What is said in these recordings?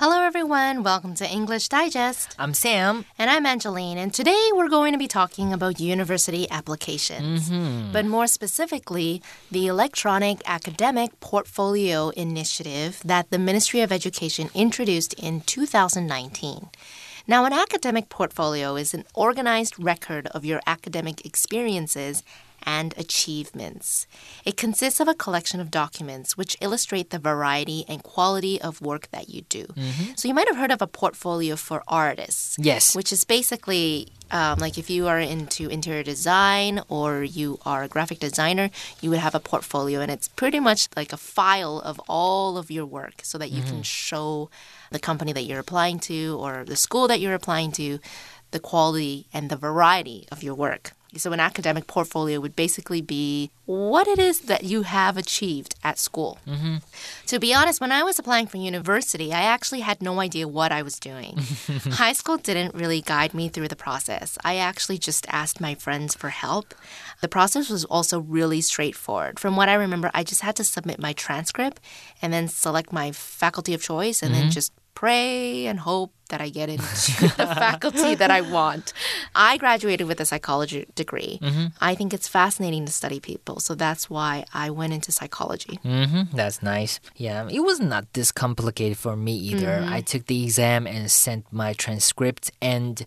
Hello, everyone. Welcome to English Digest. I'm Sam. And I'm Angeline. And today we're going to be talking about university applications. Mm-hmm. But more specifically, the Electronic Academic Portfolio Initiative that the Ministry of Education introduced in 2019. Now, an academic portfolio is an organized record of your academic experiences and achievements. It consists of a collection of documents which illustrate the variety and quality of work that you do. So you might have heard of a portfolio for artists. Yes. Which is basically um, like if you are into interior design or you are a graphic designer, you would have a portfolio, and it's pretty much like a file of all of your work so that you can show the company that you're applying to or the school that you're applying to the quality and the variety of your work. So, an academic portfolio would basically be what it is that you have achieved at school. Mm-hmm. To be honest, when I was applying for university, I actually had no idea what I was doing. High school didn't really guide me through the process. I actually just asked my friends for help. The process was also really straightforward. From what I remember, I just had to submit my transcript and then select my faculty of choice and then just pray and hope that I get into the faculty that I want. I graduated with a psychology degree. I think it's fascinating to study people, so that's why I went into psychology. Mm-hmm. That's nice. Yeah, it was not this complicated for me either. I took the exam and sent my transcript, and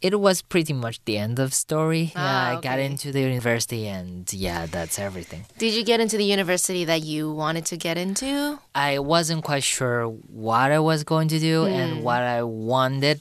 it was pretty much the end of story. Ah, yeah, I got into the university, and yeah, that's everything. Did you get into the university that you wanted to get into? I wasn't quite sure what I was going to do and what I wanted.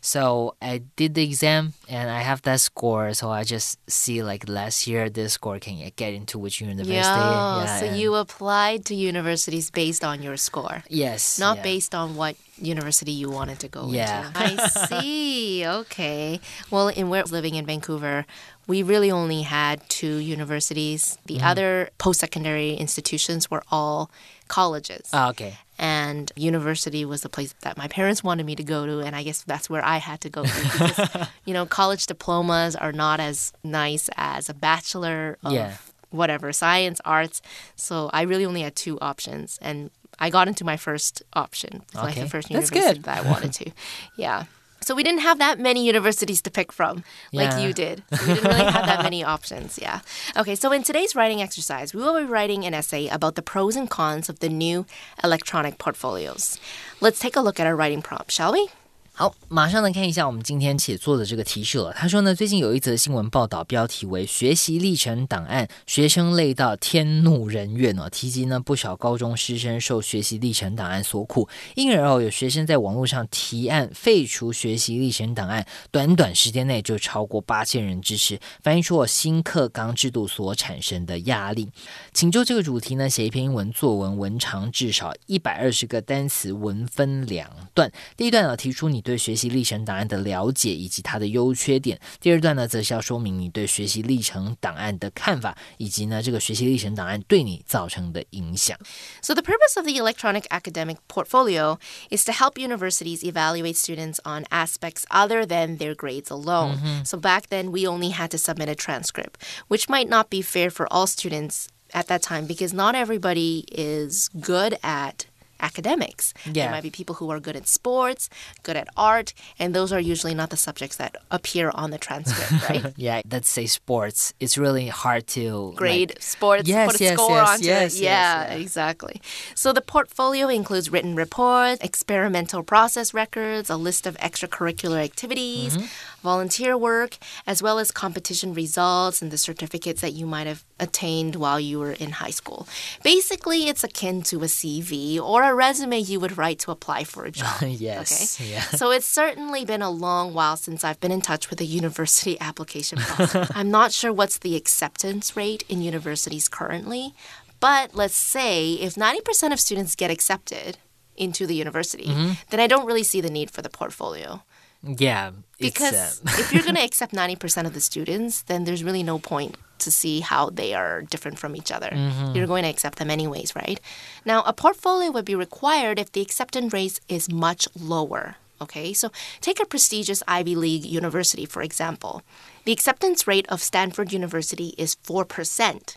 So I did the exam and I have that score. So I just see like last year this score can get into which university. Yeah, so and- you applied to universities based on your score. yes, Not yeah. based on what university you wanted to go Yeah. into. I see. Okay. Well, in was living in Vancouver, we really only had two universities. The Mm-hmm. other post secondary institutions were all colleges. Ah, okay. And university was the place that my parents wanted me to go to and i guess that's where i had to go to because you know college diplomas are not as nice as a bachelor of Yeah. whatever science arts so i really only had two options and i got into my first option It's like the first university good. that i wanted to yeah so we didn't have that many universities to pick from like Yeah. you did. We didn't really have that many options. Yeah. Okay, so in today's writing exercise, we will be writing an essay about the pros and cons of the new electronic portfolios. Let's take a look at our writing prompt, shall we? 好，马上来看一下我们今天写作的这个提示了。他说呢，最近有一则新闻报道，标题为“学习历程档案，学生累到天怒人怨”哦，提及呢不少高中师生受学习历程档案所苦，因而哦有学生在网络上提案废除学习历程档案，短短时间内就超过八千人支持，反映出哦新课纲制度所产生的压力。请就这个主题呢写一篇英文作文，文长至少一百二十个单词，文分两段。第一段呢提出你对学习历程档案的了解以及它的优缺点，第二段呢则是要说明你对学习历程档案的看法，以及呢这个学习历程档案对你造成的影响。 So, the purpose of the electronic academic portfolio is to help universities evaluate students on aspects other than their grades alone. So, back then, we only had to submit a transcript, which might not be fair for all students at that time because not everybody is good at academics. Yeah. There might be people who are good at sports, good at art, and those are usually not the subjects that appear on the transcript, right? Yeah, let's say sports. It's really hard to grade like- sports, Yes, put a yes, score yes, onto yes, it. yes, Yeah, yeah. exactly. So the portfolio includes written reports, experimental process records, a list of extracurricular activities, Mm-hmm. Volunteer work, as well as competition results and the certificates that you might have attained while you were in high school. Basically, it's akin to a CV or a resume you would write to apply for a job. yes, Okay. yeah. So it's certainly been a long while since I've been in touch with the university application process. I'm not sure what's the acceptance rate in universities currently, but let's say if 90% of students get accepted into the university, Mm-hmm. then I don't really see the need for the portfolio. Yeah, it's, Because uh, if you're going to accept 90% of the students, then there's really no point to see how they are different from each other. You're going to accept them anyways, right? Now, a portfolio would be required if the acceptance rate is much lower. Okay, so take a prestigious Ivy League university, for example. The acceptance rate of Stanford University is 4%,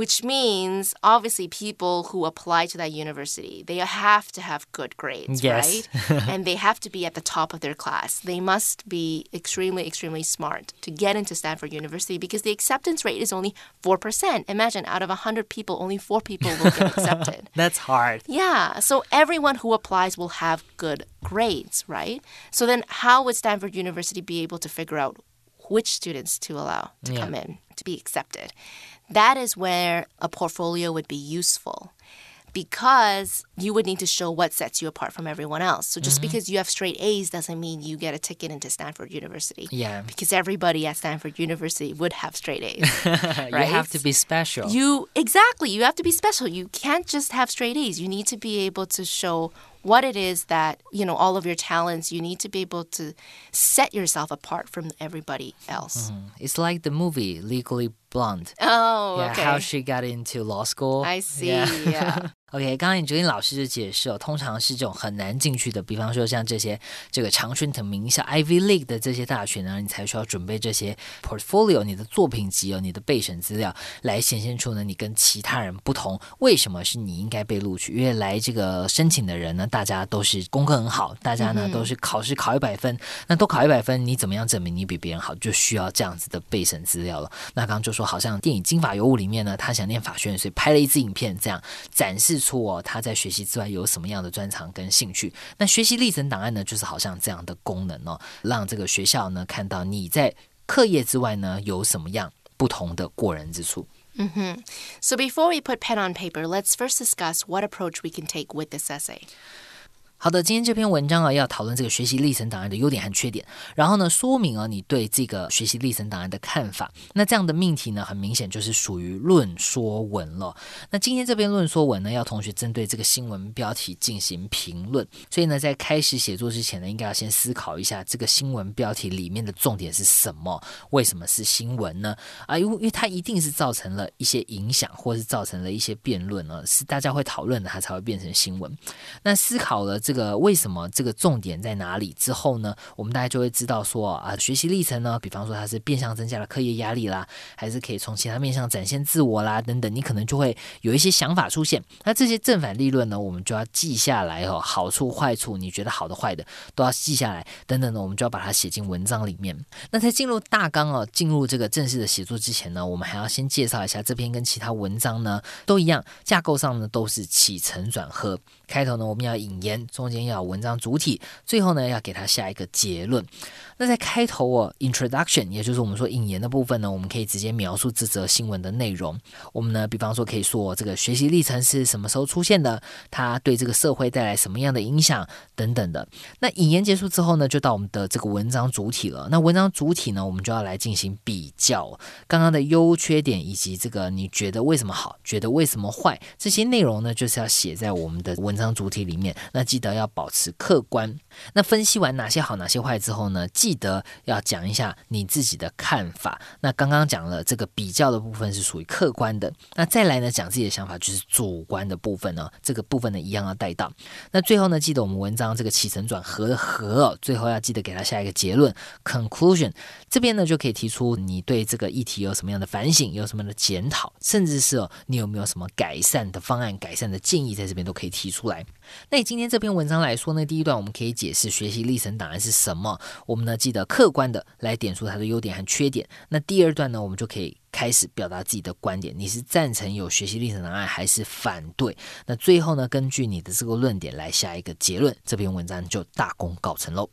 which means obviously people who apply to that university they have to have good grades Yes. right and they have to be at the top of their class they must be extremely extremely smart to get into stanford university because the acceptance rate is only 4% imagine out of 100 people only 4 people will get accepted That's hard. yeah, so everyone who applies will have good grades, right? So then, how would Stanford University be able to figure out which students to allow to Yeah. come in to be accepted? That is where a portfolio would be useful because you would need to show what sets you apart from everyone else. So just mm-hmm. because you have straight A's doesn't mean you get a ticket into Stanford University. Yeah. Because everybody at Stanford University would have straight A's. right? You have to be special. You exactly. You have to be special. You can't just have straight A's. You need to be able to show what it is that, you know, all of your talents, you need to be able to set yourself apart from everybody else. Mm-hmm. It's like the movie Legally Blonde. Oh, Yeah, okay. how she got into law school. I see. Yeah. Yeah. OK，刚刚你昨天老师就解释哦，通常是这种很难进去的，比方说像这些这个常春藤名校 Ivy League 的这些大学呢，你才需要准备这些 portfolio，你的作品集哦，你的备审资料，来显现出呢你跟其他人不同。为什么是你应该被录取？因为来这个申请的人呢，大家都是功课很好，大家呢、都是考试考一百分，那都考一百分，你怎么样证明你比别人好？就需要这样子的备审资料了。那刚刚就说，好像电影《金发尤物》里面呢，他想念法学院，所以拍了一支影片，这样展示出哦他在学习之外有什么样的专长跟兴趣。那学习历程档案呢，就是好像这样的功能哦，让这个学校呢看到你在课业之外呢有什么样不同的过人之处。嗯哼 So before we put pen on paper, let's first discuss what approach we can take with this essay. 好的，今天这篇文章啊，要讨论这个学习历程档案的优点和缺点，然后呢，说明啊你对这个学习历程档案的看法。那这样的命题呢，很明显就是属于论说文了。那今天这篇论说文呢，要同学针对这个新闻标题进行评论，所以呢，在开始写作之前呢，应该要先思考一下这个新闻标题里面的重点是什么？为什么是新闻呢？啊，因为因为它一定是造成了一些影响，或是造成了一些辩论呢，是大家会讨论的，它才会变成新闻。那思考了这个为什么这个重点在哪里之后呢，我们大家就会知道说啊，学习历程呢，比方说它是变相增加了课业压力啦，还是可以从其他面向展现自我啦等等，你可能就会有一些想法出现。那这些正反立论呢，我们就要记下来哦，好处坏处，你觉得好的坏的都要记下来，等等呢，我们就要把它写进文章里面。那在进入大纲哦，进入这个正式的写作之前呢，我们还要先介绍一下这篇跟其他文章呢都一样，架构上呢都是起承转合。开头呢我们要引言，中间要有文章主体，最后呢要给它下一个结论。那在开头哦，introduction，也就是我们说引言的部分呢，我们可以直接描述这则新闻的内容。我们呢，比方说可以说这个学习历程是什么时候出现的，它对这个社会带来什么样的影响等等的。那引言结束之后呢，就到我们的这个文章主体了。那文章主体呢，我们就要来进行比较刚刚的优缺点，以及这个你觉得为什么好，觉得为什么坏，这些内容呢，就是要写在我们的文章主体里面。那记得要保持客观。那分析完哪些好，哪些坏之后呢，记得要讲一下你自己的看法。那刚刚讲了这个比较的部分是属于客观的，那再来呢，讲自己的想法就是主观的部分呢，这个部分呢一样要带到。那最后呢，记得我们文章这个起承转合的合哦，最后要记得给它下一个结论 conclusion。这边呢就可以提出你对这个议题有什么样的反省，有什么样的检讨，甚至是哦你有没有什么改善的方案、改善的建议，在这边都可以提出来。那以今天这篇文章来说呢，第一段我们可以解释学习历程档案是什么，我们呢记得客观的来点出它的优点和缺点。那第二段呢，我们就可以开始表达自己的观点，你是赞成有学习历程档案还是反对？那最后呢，根据你的这个论点来下一个结论，这篇文章就大功告成喽。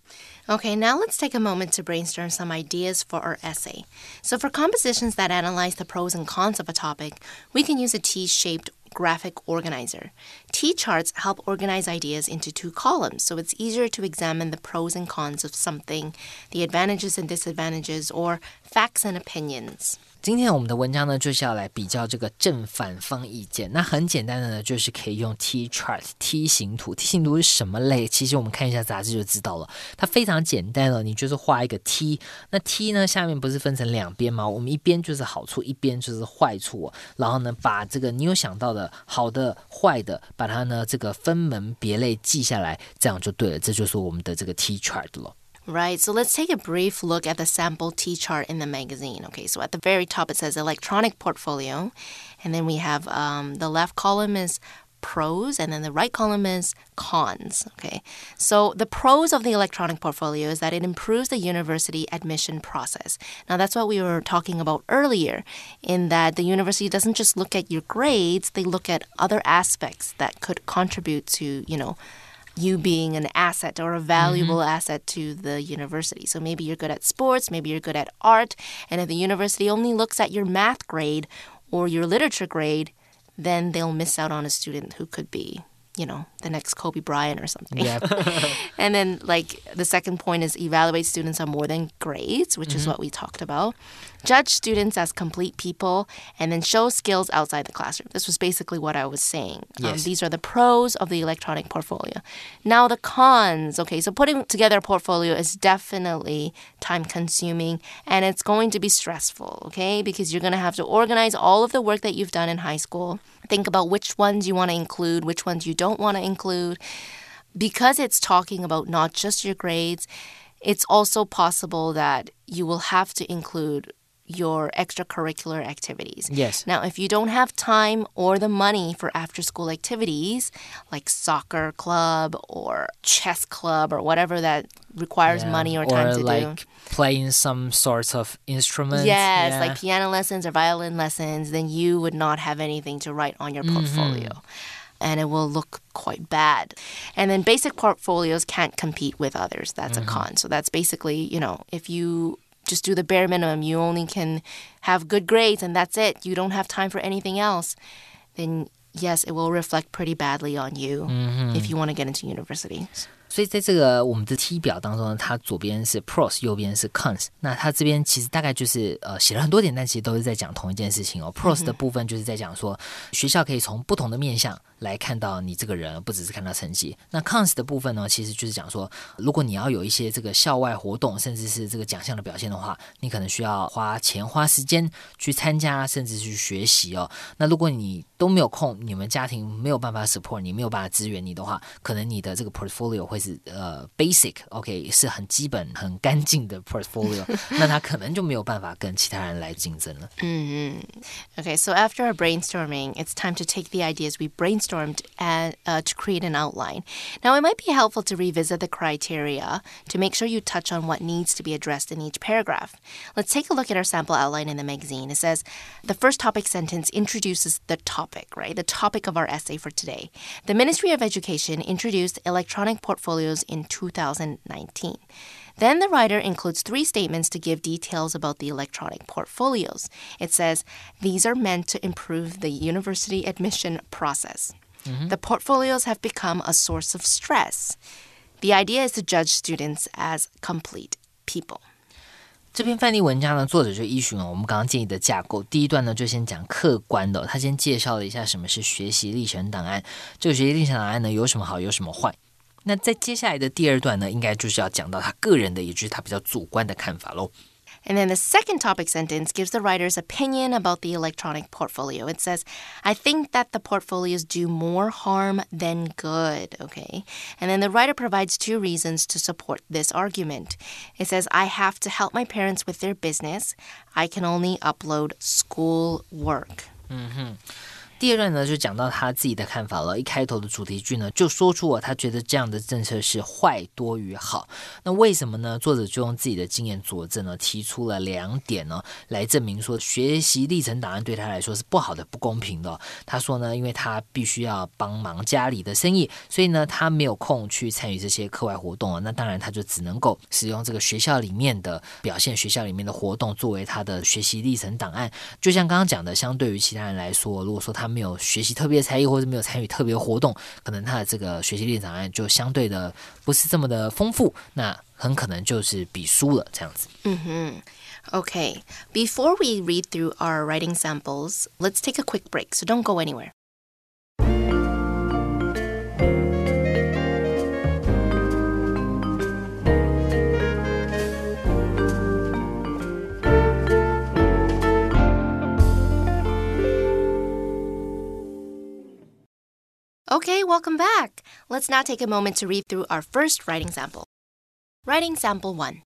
Okay, now let's take a moment to brainstorm some ideas for our essay. So, for compositions that analyze the pros and cons of a topic, we can use a T shaped graphic organizer. T charts help organize ideas into two columns, so it's easier to examine the pros and cons of something, the advantages and disadvantages, or facts and opinions. 今天我们的文章呢，就是要来比较这个正反方意见。那很简单的呢，就是可以用 T chart 梯形图。梯形图是什么类？其实我们看一下杂志就知道了。它非常简单了，你就是画一个 T。那 T 呢，下面不是分成两边吗？我们一边就是好处，一边就是坏处、然后呢，把这个你有想到的好的、坏的，把它呢这个分门别类记下来，这样就对了。这就是我们的这个 T chart 了。Right, so let's take a brief look at the sample T chart in the magazine. Okay, so at the very top it says electronic portfolio, and then we have um, the left column is pros and then the right column is cons okay so the pros of the electronic portfolio is that it improves the university admission process now that's what we were talking about earlier in that the university doesn't just look at your grades they look at other aspects that could contribute to you know you being an asset or a valuable mm-hmm. asset to the university. So maybe you're good at sports, maybe you're good at art, and if the university only looks at your math grade or your literature grade, then they'll miss out on a student who could be you know, the next Kobe Bryant or something. Yeah. and then, like, the second point is evaluate students on more than grades, which mm-hmm. is what we talked about. Judge students as complete people, and then show skills outside the classroom. This was basically what I was saying. Um, yes. Um, these are the pros of the electronic portfolio. Now, the cons. Okay, so putting together a portfolio is definitely time consuming and it's going to be stressful, okay, because you're going to have to organize all of the work that you've done in high school think about which ones you want to include, which ones you don't want to include. Because it's talking about not just your grades, it's also possible that you will have to include your extracurricular activities. Yes. Now, if you don't have time or the money for after school activities like soccer club or chess club or whatever that requires yeah. money or time or to like do. playing some sorts of instruments. Yes, yeah. like piano lessons or violin lessons, then you would not have anything to write on your mm-hmm. portfolio. Mm -hmm and it will look quite bad. And then basic portfolios can't compete with others. That's mm -hmm. a mm-hmm. con. So that's basically, you know, if you just do the bare minimum, you only can have good grades and that's it, you don't have time for anything else, then yes, it will reflect pretty badly on you mm-hmm. if you want to get into university. 所以在这个我们的 T 表当中呢，它左边是 pros，右边是 cons。那它这边其实大概就是呃写了很多点，但其实都是在讲同一件事情哦。pros 的部分就是在讲说学校可以从不同的面向 来看到你这个人，不只是看到成绩。那 cons 的部分呢，其实就是讲说，如果你要有一些这个校外活动，甚至是这个奖项的表现的话，你可能需要花钱花时间去参加，甚至去学习哦。那如果你都没有空，你们家庭没有办法 support 你，没有办法支援你的话，可能你的这个 portfolio 会是呃 basic，OK，是很基本、很干净的 portfolio，那他可能就没有办法跟其他人来竞争了。嗯嗯，OK，so after our brainstorming, it's time to take the ideas we brain brainstormed and uh, to create an outline. Now, it might be helpful to revisit the criteria to make sure you touch on what needs to be addressed in each paragraph. Let's take a look at our sample outline in the magazine. It says the first topic sentence introduces the topic, right? The topic of our essay for today. The Ministry of Education introduced electronic portfolios in 2019. Then the writer includes three statements to give details about the electronic portfolios. It says, These are meant to improve the university admission process. Mm-hmm. The portfolios have become a source of stress. The idea is to judge students as complete people. 这篇范例文章呢，作者就依循了我们刚刚建议的架构。第一段呢，就先讲客观的，他先介绍了一下什么是学习历程档案。这个学习历程档案呢，有什么好，有什么坏。 那在接下来的第二段呢，应该就是要讲到他个人的，也就是他比较主观的看法喽。And then the second topic sentence gives the writer's opinion about the electronic portfolio. It says, I think that the portfolios do more harm than good. Okay. And then the writer provides two reasons to support this argument. It says, I have to help my parents with their business. I can only upload school work. Mm-hmm. 第二段呢，就讲到他自己的看法了。一开头的主题句呢，就说出了他觉得这样的政策是坏多于好。那为什么呢？作者就用自己的经验佐证呢，提出了两点呢，来证明说学习历程档案对他来说是不好的、不公平的。他说呢，因为他必须要帮忙家里的生意，所以呢，他没有空去参与这些课外活动啊。那当然，他就只能够使用这个学校里面的表现、学校里面的活动作为他的学习历程档案。就像刚刚讲的，相对于其他人来说，如果说他没有学习特别才艺，或者没有参与特别活动，可能他的这个学习力档案就相对的不是这么的丰富，那很可能就是比输了这样子。嗯哼。，OK，before we read through our writing samples, let's take a quick break, so don't go anywhere. Welcome back. Let's now take a moment to read through our first writing sample. Writing sample 1.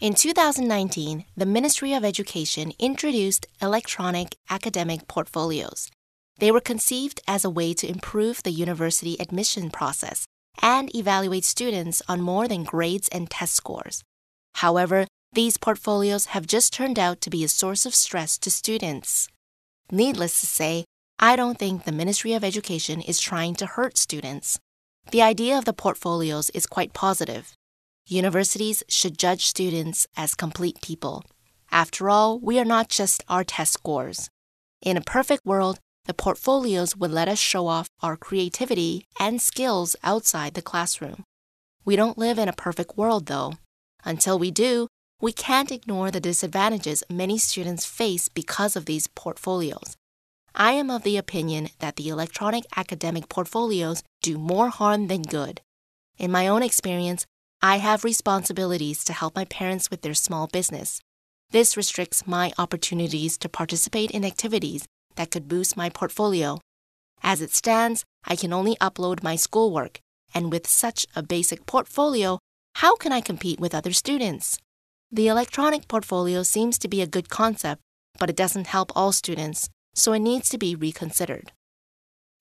In 2019, the Ministry of Education introduced electronic academic portfolios. They were conceived as a way to improve the university admission process and evaluate students on more than grades and test scores. However, these portfolios have just turned out to be a source of stress to students. Needless to say, I don't think the Ministry of Education is trying to hurt students. The idea of the portfolios is quite positive. Universities should judge students as complete people. After all, we are not just our test scores. In a perfect world, the portfolios would let us show off our creativity and skills outside the classroom. We don't live in a perfect world, though. Until we do, we can't ignore the disadvantages many students face because of these portfolios. I am of the opinion that the electronic academic portfolios do more harm than good. In my own experience, I have responsibilities to help my parents with their small business. This restricts my opportunities to participate in activities that could boost my portfolio. As it stands, I can only upload my schoolwork, and with such a basic portfolio, how can I compete with other students? The electronic portfolio seems to be a good concept, but it doesn't help all students, so it needs to be reconsidered.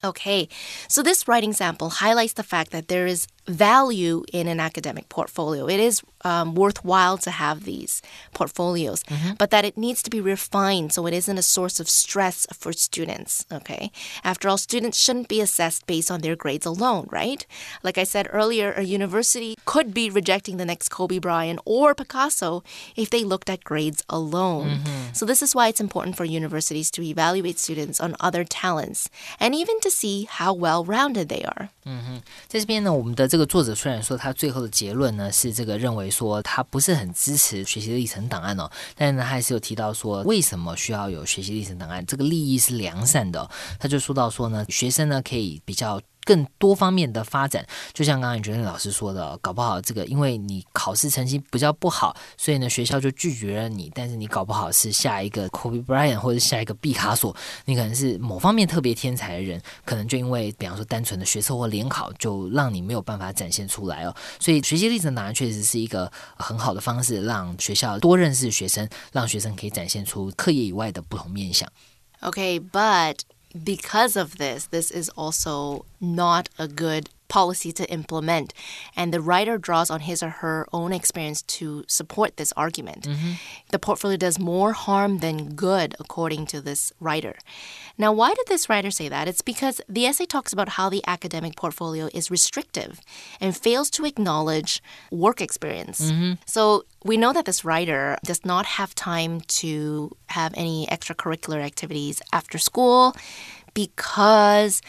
Okay, so this writing sample highlights the fact that there is value in an academic portfolio. It is um, worthwhile to have these portfolios, mm-hmm. but that it needs to be refined so it isn't a source of stress for students. Okay. After all, students shouldn't be assessed based on their grades alone, right? Like I said earlier, a university could be rejecting the next Kobe Bryant or Picasso if they looked at grades alone. Mm-hmm. So, this is why it's important for universities to evaluate students on other talents and even to see how well rounded they are. 嗯哼，在这边呢，我们的这 这个作者虽然说他最后的结论呢是这个认为说他不是很支持学习历程档案哦，但是呢，他还是有提到说为什么需要有学习历程档案，这个利益是良善的。他就说到说呢，学生呢可以比较。更多方面的发展，就像刚刚觉得老师说的，搞不好这个因为你考试成绩比较不好，所以呢学校就拒绝了你。但是你搞不好是下一个 Kobe Bryant 或者下一个毕卡索，你可能是某方面特别天才的人，可能就因为比方说单纯的学测或联考，就让你没有办法展现出来哦。所以学习历程档案确实是一个很好的方式，让学校多认识学生，让学生可以展现出课业以外的不同面向。Okay，but because of this, this is also not a good policy to implement. And the writer draws on his or her own experience to support this argument. Mm-hmm. The portfolio does more harm than good, according to this writer. Now, why did this writer say that? It's because the essay talks about how the academic portfolio is restrictive and fails to acknowledge work experience. Mm-hmm. So, we know that this writer does not have time to have any extracurricular activities after school because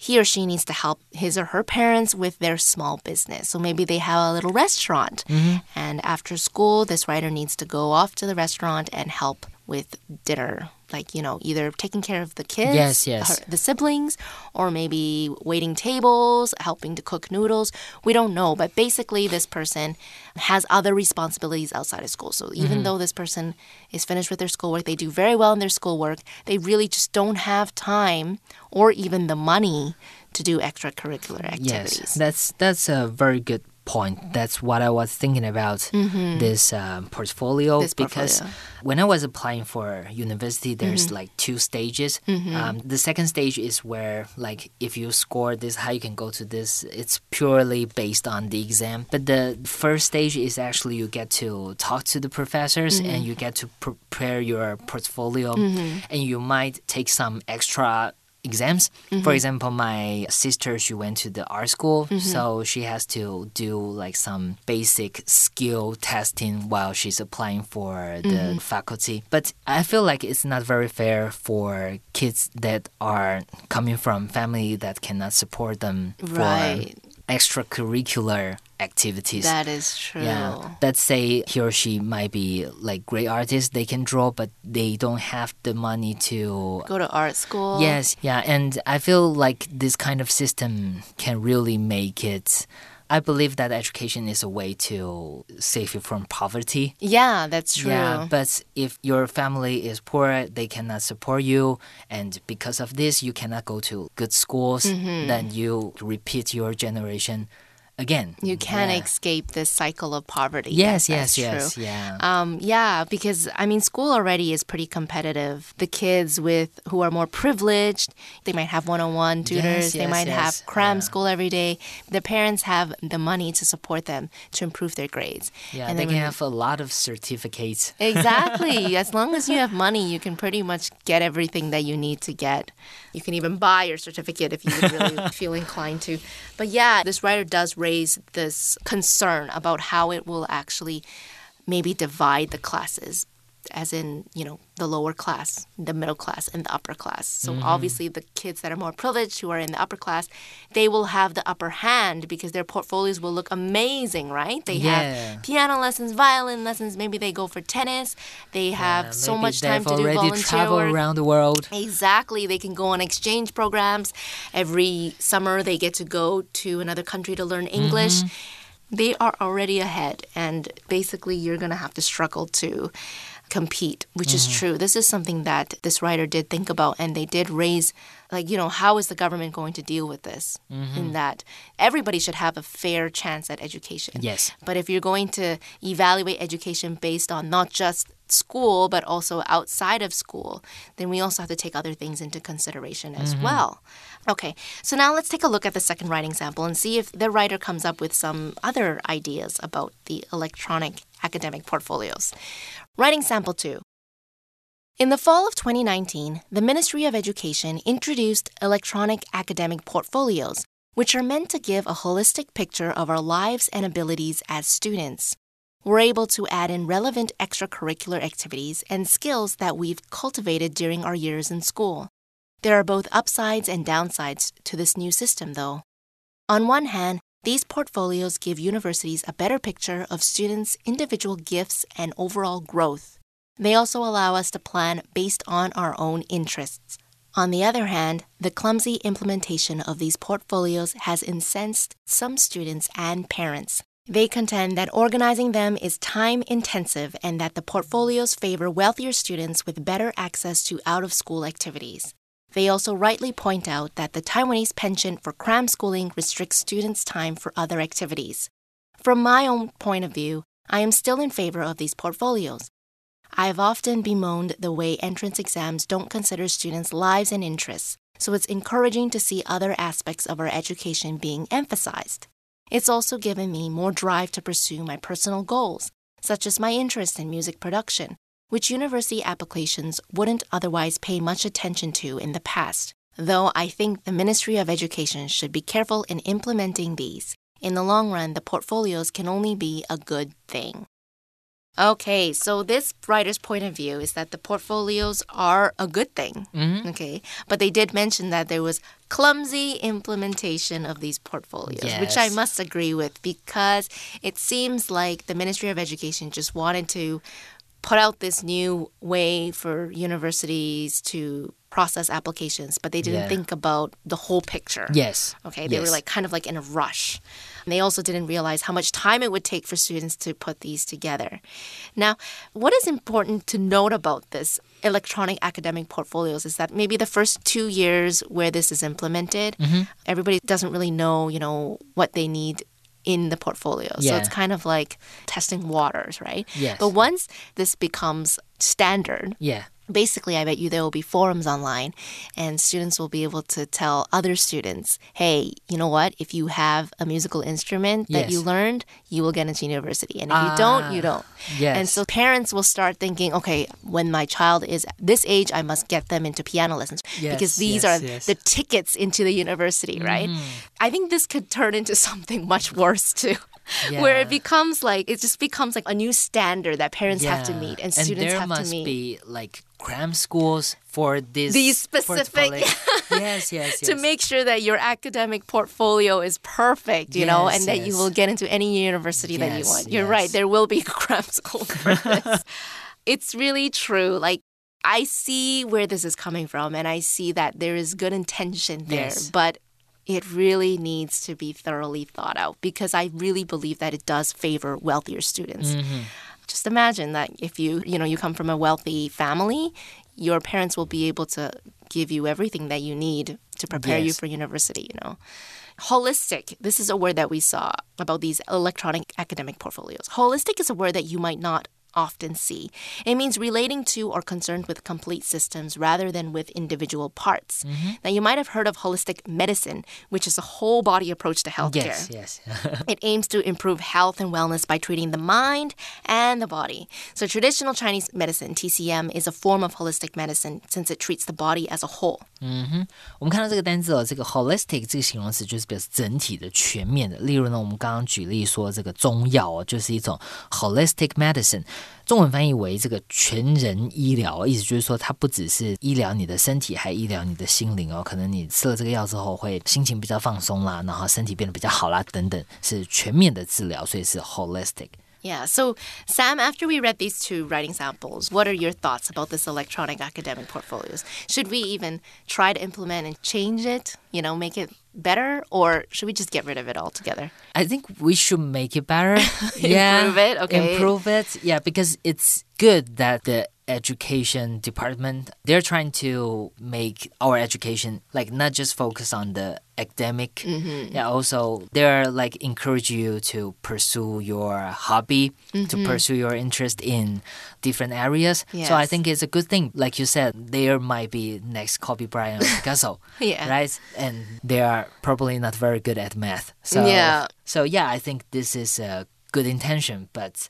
he or she needs to help his or her parents with their small business. So maybe they have a little restaurant. Mm-hmm. And after school, this writer needs to go off to the restaurant and help with dinner like you know either taking care of the kids yes yes. her, the siblings or maybe waiting tables helping to cook noodles. We don't know but basically this person has other responsibilities outside of school. So even mm-hmm. though this person is finished with their schoolwork they do very well in their schoolwork they really just don't have time or even the money to do extracurricular activities. yes that's that's a very good point. That's what I was thinking about mm-hmm. this um, portfolio this because portfolio. when I was applying for university, there's mm-hmm. like two stages. Mm-hmm. Um, the second stage is where like if you score this high, you can go to this. It's purely based on the exam. But the first stage is actually you get to talk to the professors and mm-hmm. you get to prepare your portfolio, mm-hmm. and you might take some extra exams. Mm-hmm. For example, my sister she went to the art school, mm-hmm. so she has to do like some basic skill testing while she's applying for the mm-hmm. faculty. But I feel like it's not very fair for kids that are coming from family that cannot support them right. for extracurricular activities. That is true. Yeah. Let's say he or she might be like great artists, they can draw, but they don't have the money to go to art school. Yes, yeah. And I feel like this kind of system can really make it. I believe that education is a way to save you from poverty. Yeah, that's true. Yeah, but if your family is poor, they cannot support you, and because of this, you cannot go to good schools. Mm -hmm. Then you repeat your generation again. You can't Yeah. escape this cycle of poverty. Yes, yes, yes, true. yeah. Um, yeah, because I mean, school already is pretty competitive. The kids with who are more privileged, they might have one-on-one tutors. they yes, they might yes, have cram yeah. school every day. Their parents have the money to support them to improve their grades. yeah, and they can have a lot of certificates. Exactly. as long as you have money, you can pretty much get everything that you need to get. You can even buy your certificate if you really feel inclined to. But yeah, this writer does raise this concern about how it will actually maybe divide the classes as in, you know, the lower class, the middle class, and the upper class. So obviously the kids that are more privileged who are in the upper class, they will have the upper hand because their portfolios will look amazing, right? They Yeah. have piano lessons, violin lessons, maybe they go for tennis. They have Uh, so much time to do volunteer traveled work. around the world. Exactly. They can go on exchange programs. Every summer, they get to go to another country to learn English. They are already ahead. And basically, you're going to have to struggle to compete, which is mm. true. This is something that this writer did think about, and they did raise, like, you know, how is the government going to deal with this? Mm-hmm. In that everybody should have a fair chance at education. Yes. But if you're going to evaluate education based on not just school, but also outside of school, then we also have to take other things into consideration as mm-hmm. well. Okay, so now let's take a look at the second writing sample and see if the writer comes up with some other ideas about the electronic academic portfolios. Writing sample two. In the fall of 2019, the Ministry of Education introduced electronic academic portfolios, which are meant to give a holistic picture of our lives and abilities as students. We're able to add in relevant extracurricular activities and skills that we've cultivated during our years in school. There are both upsides and downsides to this new system, though. On one hand, these portfolios give universities a better picture of students' individual gifts and overall growth. They also allow us to plan based on our own interests. On the other hand, the clumsy implementation of these portfolios has incensed some students and parents. They contend that organizing them is time intensive and that the portfolios favor wealthier students with better access to out of school activities. They also rightly point out that the Taiwanese penchant for cram schooling restricts students' time for other activities. From my own point of view, I am still in favor of these portfolios. I have often bemoaned the way entrance exams don't consider students' lives and interests, so it's encouraging to see other aspects of our education being emphasized. It's also given me more drive to pursue my personal goals, such as my interest in music production, which university applications wouldn't otherwise pay much attention to in the past. Though I think the Ministry of Education should be careful in implementing these. In the long run, the portfolios can only be a good thing. Okay, so this writer's point of view is that the portfolios are a good thing. Mhm. Okay, but they did mention that there was clumsy implementation of these portfolios, which I must agree with because it seems like the Ministry of Education just wanted to put out this new way for universities to process applications, but they didn't Yeah. think about the whole picture. Yes. Okay, they were like kind of like in a rush. And they also didn't realize how much time it would take for students to put these together. Now, what is important to note about this electronic academic portfolios is that maybe the first two years where this is implemented, Mm-hmm. everybody doesn't really know, you know, what they need in the portfolio. So it's kind of like testing waters, right? Yes. But once this becomes standard, Yeah. Basically, I bet you there will be forums online, and students will be able to tell other students, hey, you know what? If you have a musical instrument that you learned, you will get into university. And if you don't, you Ah, don't. yes. And so parents will start thinking, okay, when my child is this age, I must get them into piano lessons Yes, because these yes, are yes. the tickets into the university, right? I think this could turn into something much worse too. Where it becomes like it just becomes like a new standard that parents have to meet and students have to meet. There must be like cram schools for this These specific- yes, yes, yes. to make sure that your academic portfolio is perfect, you know, Yes, and that you will get into any university that you want. You're right, there will be a cram school for this. it's really true. Like, I see where this is coming from, and I see that there is good intention there, Yes. but it really needs to be thoroughly thought out because I really believe that it does favor wealthier students. Mm-hmm. Just imagine that if you, you know, you come from a wealthy family, your parents will be able to give you everything that you need to prepare you for university, you know. Holistic, this is a word that we saw about these electronic academic portfolios. Holistic is a word that you might not often see. It means relating to or concerned with complete systems rather than with individual parts. Mm-hmm. Now, you might have heard of holistic medicine, which is a whole body approach to healthcare. Yes, yes. It aims to improve health and wellness by treating the mind and the body. So, traditional Chinese medicine, TCM, is a form of holistic medicine since it treats the body as a whole. 我们看到这个单字哦，这个 holistic 这个形容词就是表示整体的、全面的。例如呢，我们刚刚举例说这个中药哦，就是一种 holistic medicine， 中文翻译为这个全人医疗，意思就是说它不只是医疗你的身体，还医疗你的心灵哦。可能你吃了这个药之后，会心情比较放松啦，然后身体变得比较好啦，等等，是全面的治疗，所以是 holistic。Yeah. So, Sam, after we read these two writing samples, what are your thoughts about this electronic academic portfolios? Should we even try to implement and change it, you know, make it better, or should we just get rid of it altogether? I think we should make it better. yeah, Improve it, okay. Improve it. Yeah, because it's good that the education department they're trying to make our education like not just focus on the academic. Mm-hmm. Yeah, also they're like encourage you to pursue your hobby, Mm-hmm. to pursue your interest in different areas. So I think it's a good thing. Like you said, there might be next Kobe Bryant Picasso. Yeah. Right? And they are probably not very good at math. So Yeah. so yeah, I think this is a good intention, but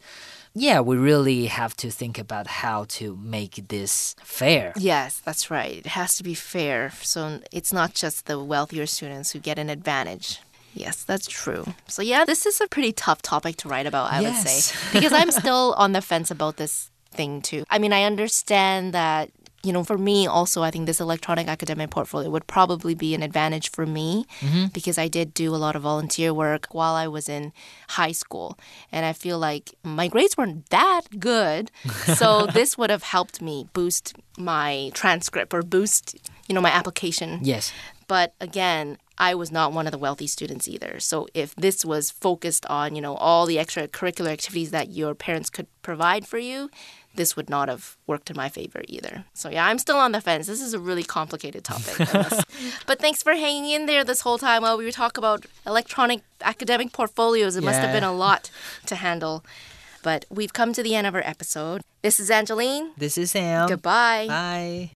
yeah, we really have to think about how to make this fair. Yes, that's right. It has to be fair. So it's not just the wealthier students who get an advantage. Yes, that's true. So, yeah, this is a pretty tough topic to write about, I would say. Because I'm still on the fence about this thing, too. I mean, I understand that, you know, for me also, I think this electronic academic portfolio would probably be an advantage for me mm-hmm. because I did do a lot of volunteer work while I was in high school. And I feel like my grades weren't that good. So, this would have helped me boost my transcript or boost, you know, my application. Yes. But again, I was not one of the wealthy students either. So if this was focused on, you know, all the extracurricular activities that your parents could provide for you, this would not have worked in my favor either. So yeah, I'm still on the fence. This is a really complicated topic. But thanks for hanging in there this whole time while we were talking about electronic academic portfolios. It must have been a lot to handle. But we've come to the end of our episode. This is Angeline. This is Sam. Goodbye. Bye.